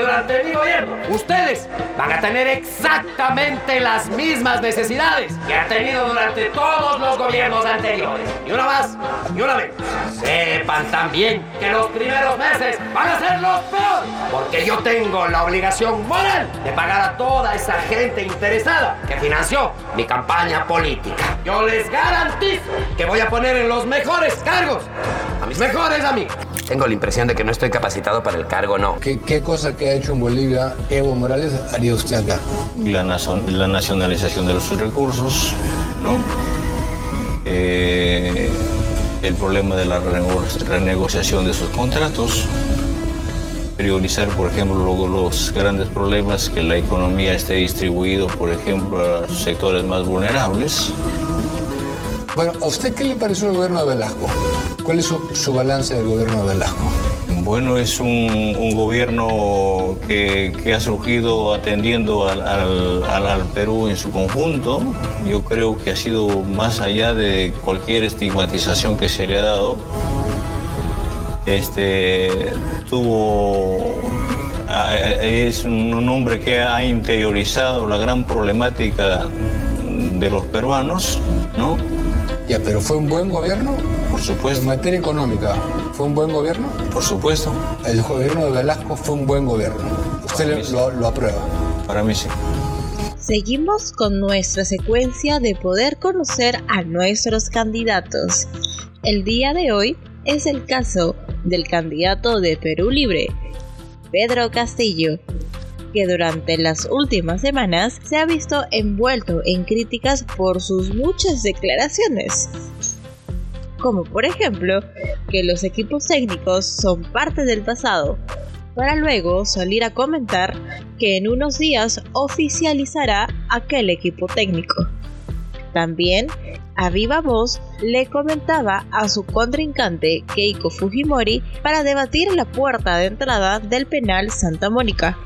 durante mi gobierno ustedes van a tener exactamente las mismas necesidades que ha tenido durante todos los gobiernos anteriores. Y una más, y una vez. Sepan también que los primeros meses van a ser los peores, porque yo tengo la obligación moral de pagar a toda esa gente interesada que financió mi campaña política. Yo les garantizo que voy a poner en los mejores cargos a mis mejores amigos. Tengo la impresión de que no estoy capacitado para el cargo, no. ¿Qué, qué cosa que ha hecho en Bolivia Evo Morales haría La, la nacionalización de los recursos. Eh, el problema de la renegociación de sus contratos, priorizar, por ejemplo, los grandes problemas, que la economía esté distribuido, por ejemplo, a sectores más vulnerables. Bueno, ¿a usted qué le pareció el gobierno de Velasco? ¿Cuál es su, balance del gobierno de Velasco? Bueno, es un, gobierno que, ha surgido atendiendo al, Perú en su conjunto. Yo creo que ha sido más allá de cualquier estigmatización que se le ha dado. Este, tuvo es un hombre que ha interiorizado la gran problemática de los peruanos, ¿no? Ya, pero fue un buen gobierno. Por supuesto. En materia económica, ¿fue un buen gobierno? Por supuesto. El gobierno de Velasco fue un buen gobierno. ¿Usted lo, lo aprueba? Para mí sí. Seguimos con nuestra secuencia de poder conocer a nuestros candidatos. El día de hoy es el caso del candidato de Perú Libre, Pedro Castillo, que durante las últimas semanas se ha visto envuelto en críticas por sus muchas declaraciones. Como por ejemplo, que los equipos técnicos son parte del pasado, para luego salir a comentar que en unos días oficializará aquel equipo técnico. También, a viva voz, le comentaba a su contrincante Keiko Fujimori para debatir la puerta de entrada del penal Santa Mónica,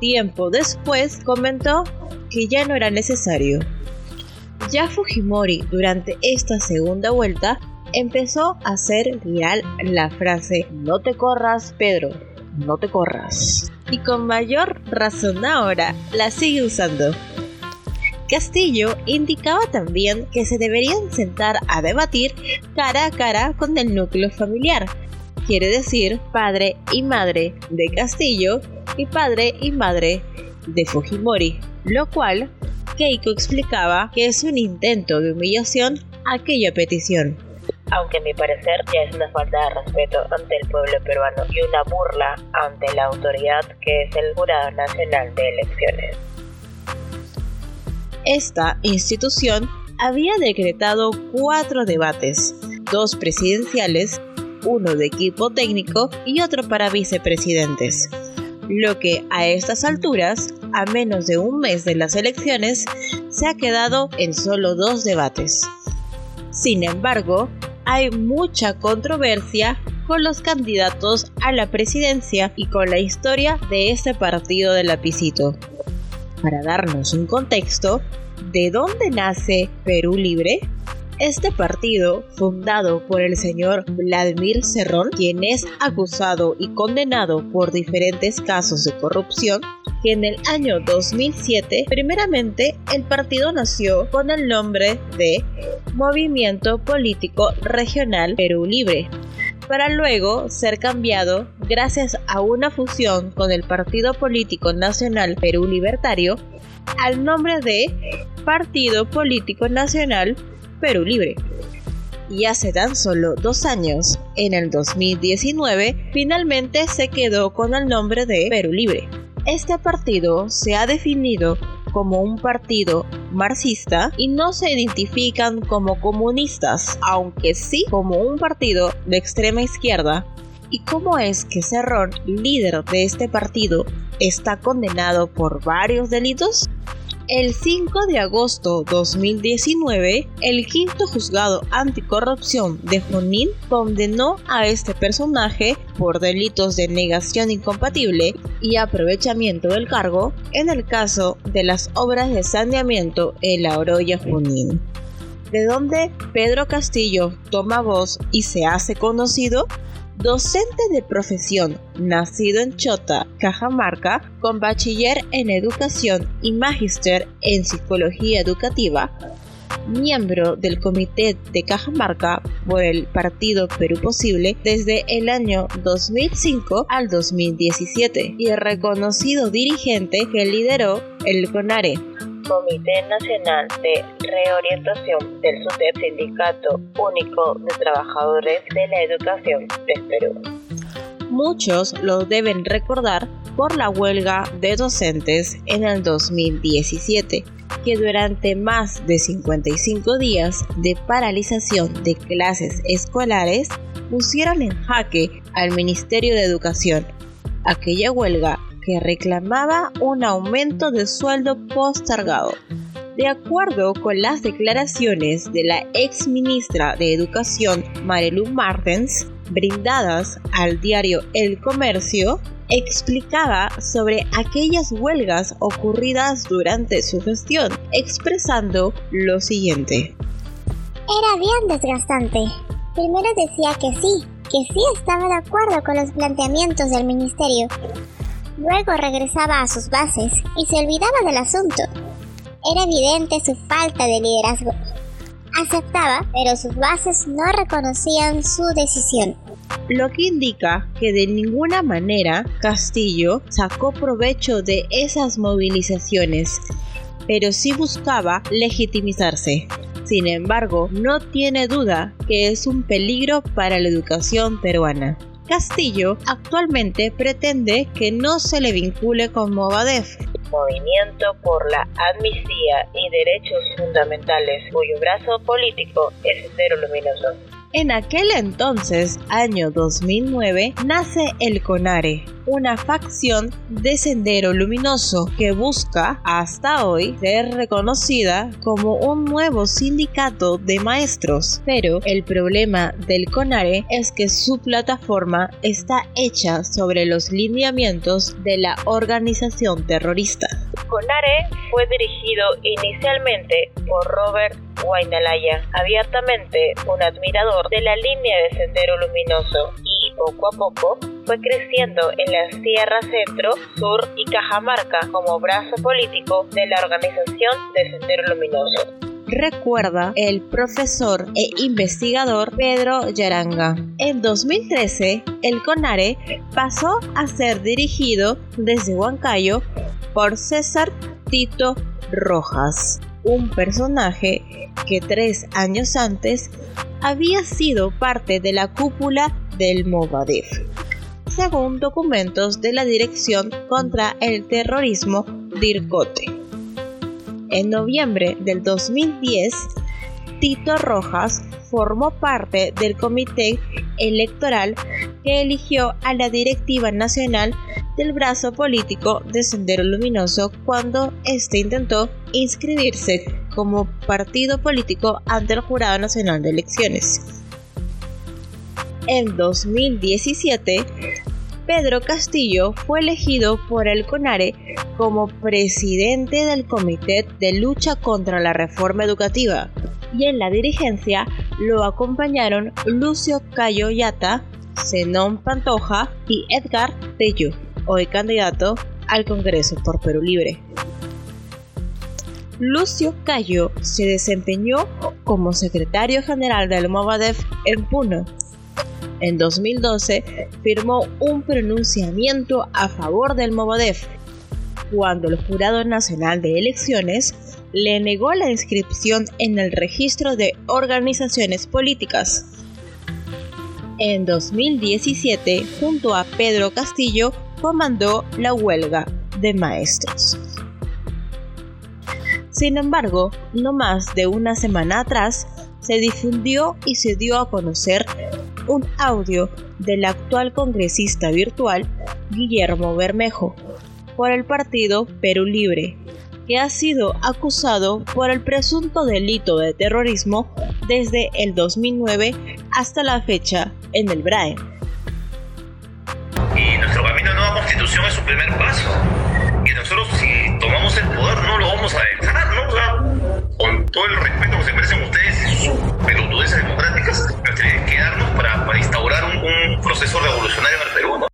Tiempo después comentó que ya no era necesario. Ya Fujimori durante esta segunda vuelta empezó a hacer viral la frase no te corras Pedro, no te corras. Y con mayor razón ahora la sigue usando. Castillo indicaba también que se deberían sentar a debatir cara a cara con el núcleo familiar, quiere decir padre y madre de Castillo y padre y madre de Fujimori, lo cual Keiko explicaba que es un intento de humillación a aquella petición. Aunque a mi parecer ya es una falta de respeto ante el pueblo peruano y una burla ante la autoridad que es el Jurado Nacional de Elecciones. Esta institución había decretado cuatro debates, dos presidenciales uno de equipo técnico y otro para vicepresidentes. Lo que a estas alturas, a menos de un mes de las elecciones, se ha quedado en solo dos debates. Sin embargo, hay mucha controversia con los candidatos a la presidencia y con la historia de este partido de lapicito. Para darnos un contexto, ¿de dónde nace Perú Libre? Este partido, fundado por el señor Vladimir Cerrón, quien es acusado y condenado por diferentes casos de corrupción, que en el año 2007, primeramente, el partido nació con el nombre de Movimiento Político Regional Perú Libre, para luego ser cambiado gracias a una fusión con el Partido Político Nacional Perú Libertario al nombre de Partido Político Nacional Perú Libre. Y hace tan solo dos años, en el 2019, finalmente se quedó con el nombre de Perú Libre. Este partido se ha definido como un partido marxista y no se identifican como comunistas, aunque sí como un partido de extrema izquierda. ¿Y cómo es que Cerrón, líder de este partido, está condenado por varios delitos? El 5 de agosto 2019, el quinto juzgado anticorrupción de Junín condenó a este personaje por delitos de negación incompatible y aprovechamiento del cargo en el caso de las obras de saneamiento en la Oroya Junín. ¿De dónde Pedro Castillo toma voz y se hace conocido? Docente de profesión, nacido en Chota, Cajamarca, con bachiller en educación y magíster en psicología educativa, miembro del Comité de Cajamarca por el Partido Perú Posible desde el año 2005 al 2017 y reconocido dirigente que lideró el CONARE. Comité Nacional de Reorientación del SUTEP, Sindicato Único de Trabajadores de la Educación del Perú. Muchos lo deben recordar por la huelga de docentes en el 2017 que durante más de 55 días de paralización de clases escolares pusieron en jaque al Ministerio de Educación. Aquella huelga que reclamaba un aumento de sueldo postergado. De acuerdo con las declaraciones de la ex ministra de Educación Marilu Martens, brindadas al diario El Comercio, explicaba sobre aquellas huelgas ocurridas durante su gestión, expresando lo siguiente. Era bien desgastante. Primero decía que sí, que sí estaba de acuerdo con los planteamientos del ministerio. Luego regresaba a sus bases y se olvidaba del asunto. Era evidente su falta de liderazgo. Aceptaba, pero sus bases no reconocían su decisión lo que indica que de ninguna manera Castillo sacó provecho de esas movilizaciones, pero sí buscaba legitimizarse. Sin embargo, no tiene duda que es un peligro para la educación peruana. Castillo actualmente pretende que no se le vincule con Movadef, Movimiento por la Amnistía y Derechos Fundamentales, cuyo brazo político es Cero Luminoso. En aquel entonces, año 2009, nace el CONARE, una facción de Sendero Luminoso que busca hasta hoy ser reconocida como un nuevo sindicato de maestros. Pero el problema del CONARE es que su plataforma está hecha sobre los lineamientos de la organización terrorista. CONARE fue dirigido inicialmente por Robert Wainalaya, abiertamente un admirador de la línea de Sendero Luminoso y poco a poco fue creciendo en la Sierra Centro, Sur y Cajamarca como brazo político de la organización de Sendero Luminoso recuerda el profesor e investigador Pedro Yaranga. En 2013, el CONARE pasó a ser dirigido desde Huancayo por César Tito Rojas, un personaje que tres años antes había sido parte de la cúpula del Movadef según documentos de la Dirección contra el Terrorismo DIRCOTE. En noviembre del 2010, Tito Rojas formó parte del comité electoral que eligió a la directiva nacional del brazo político de Sendero Luminoso cuando éste intentó inscribirse como partido político ante el Jurado Nacional de Elecciones. En 2017, Pedro Castillo fue elegido por el CONARE como presidente del Comité de Lucha contra la Reforma Educativa y en la dirigencia lo acompañaron Lucio Cayo Yata, Zenón Pantoja y Edgar Tello, hoy candidato al Congreso por Perú Libre. Lucio Cayo se desempeñó como secretario general del Movadef en Puno en 2012 firmó un pronunciamiento a favor del Movadef, cuando el Jurado Nacional de Elecciones le negó la inscripción en el registro de organizaciones políticas. En 2017, junto a Pedro Castillo, comandó la huelga de maestros. Sin embargo, no más de una semana atrás, se difundió y se dio a conocer un audio del actual congresista virtual Guillermo Bermejo por el partido Perú Libre, que ha sido acusado por el presunto delito de terrorismo desde el 2009 hasta la fecha en el BRAE. primer paso. Y nosotros si tomamos el poder no lo vamos a dejar, ¿no? O sea, con todo el respeto que se merecen ustedes, sus pelotudeces democráticas, pero tienen que darnos para, para instaurar un, proceso revolucionario en el Perú, ¿no?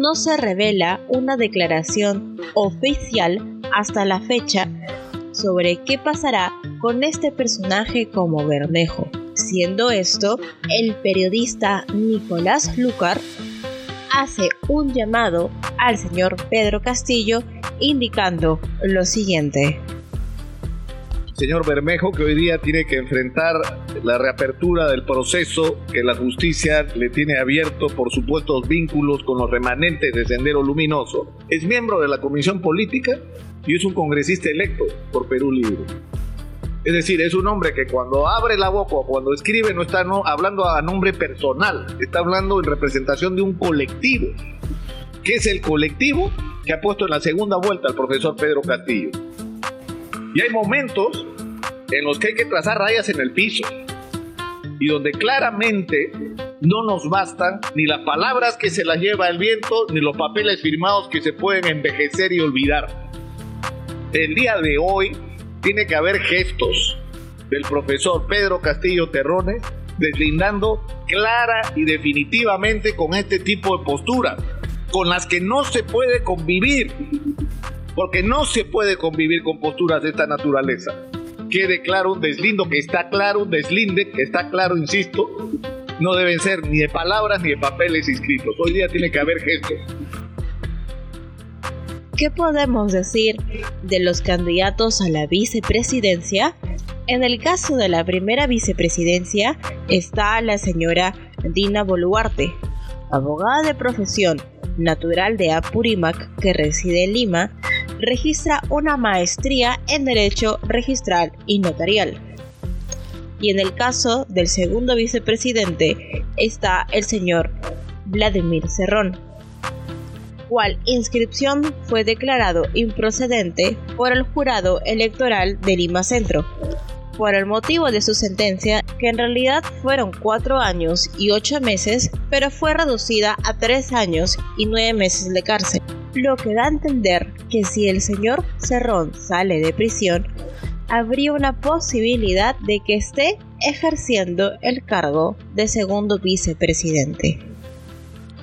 No se revela una declaración oficial hasta la fecha sobre qué pasará con este personaje como Bermejo, siendo esto el periodista Nicolás Lucar hace un llamado al señor Pedro Castillo indicando lo siguiente señor Bermejo que hoy día tiene que enfrentar la reapertura del proceso que la justicia le tiene abierto por supuestos vínculos con los remanentes de Sendero Luminoso. Es miembro de la Comisión Política y es un congresista electo por Perú Libre. Es decir, es un hombre que cuando abre la boca o cuando escribe no está no, hablando a nombre personal, está hablando en representación de un colectivo. ¿Qué es el colectivo que ha puesto en la segunda vuelta al profesor Pedro Castillo? Y hay momentos en los que hay que trazar rayas en el piso y donde claramente no nos bastan ni las palabras que se las lleva el viento ni los papeles firmados que se pueden envejecer y olvidar. El día de hoy tiene que haber gestos del profesor Pedro Castillo Terrones deslindando clara y definitivamente con este tipo de posturas, con las que no se puede convivir porque no se puede convivir con posturas de esta naturaleza. Quede claro un deslindo, que está claro un deslinde, que está claro, insisto, no deben ser ni de palabras ni de papeles inscritos. Hoy día tiene que haber gestos. ¿Qué podemos decir de los candidatos a la vicepresidencia? En el caso de la primera vicepresidencia está la señora Dina Boluarte, abogada de profesión, natural de Apurímac, que reside en Lima, registra una maestría en Derecho Registral y Notarial. Y en el caso del segundo vicepresidente está el señor Vladimir Cerrón, cual inscripción fue declarado improcedente por el jurado electoral de Lima Centro, por el motivo de su sentencia, que en realidad fueron cuatro años y ocho meses, pero fue reducida a tres años y nueve meses de cárcel lo que da a entender que si el señor Cerrón sale de prisión, habría una posibilidad de que esté ejerciendo el cargo de segundo vicepresidente.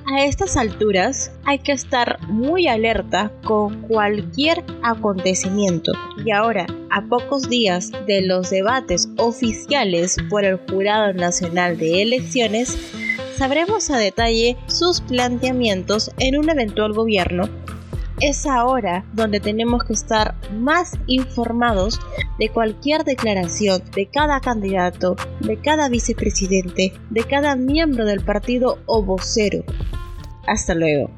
A estas alturas hay que estar muy alerta con cualquier acontecimiento y ahora, a pocos días de los debates oficiales por el Jurado Nacional de Elecciones, sabremos a detalle sus planteamientos en un eventual gobierno, es ahora donde tenemos que estar más informados de cualquier declaración de cada candidato, de cada vicepresidente, de cada miembro del partido o vocero. Hasta luego.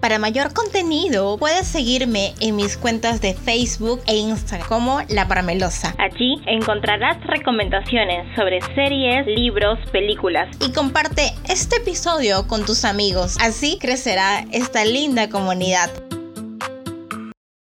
Para mayor contenido, puedes seguirme en mis cuentas de Facebook e Instagram como La Paramelosa. Allí encontrarás recomendaciones sobre series, libros, películas. Y comparte este episodio con tus amigos. Así crecerá esta linda comunidad.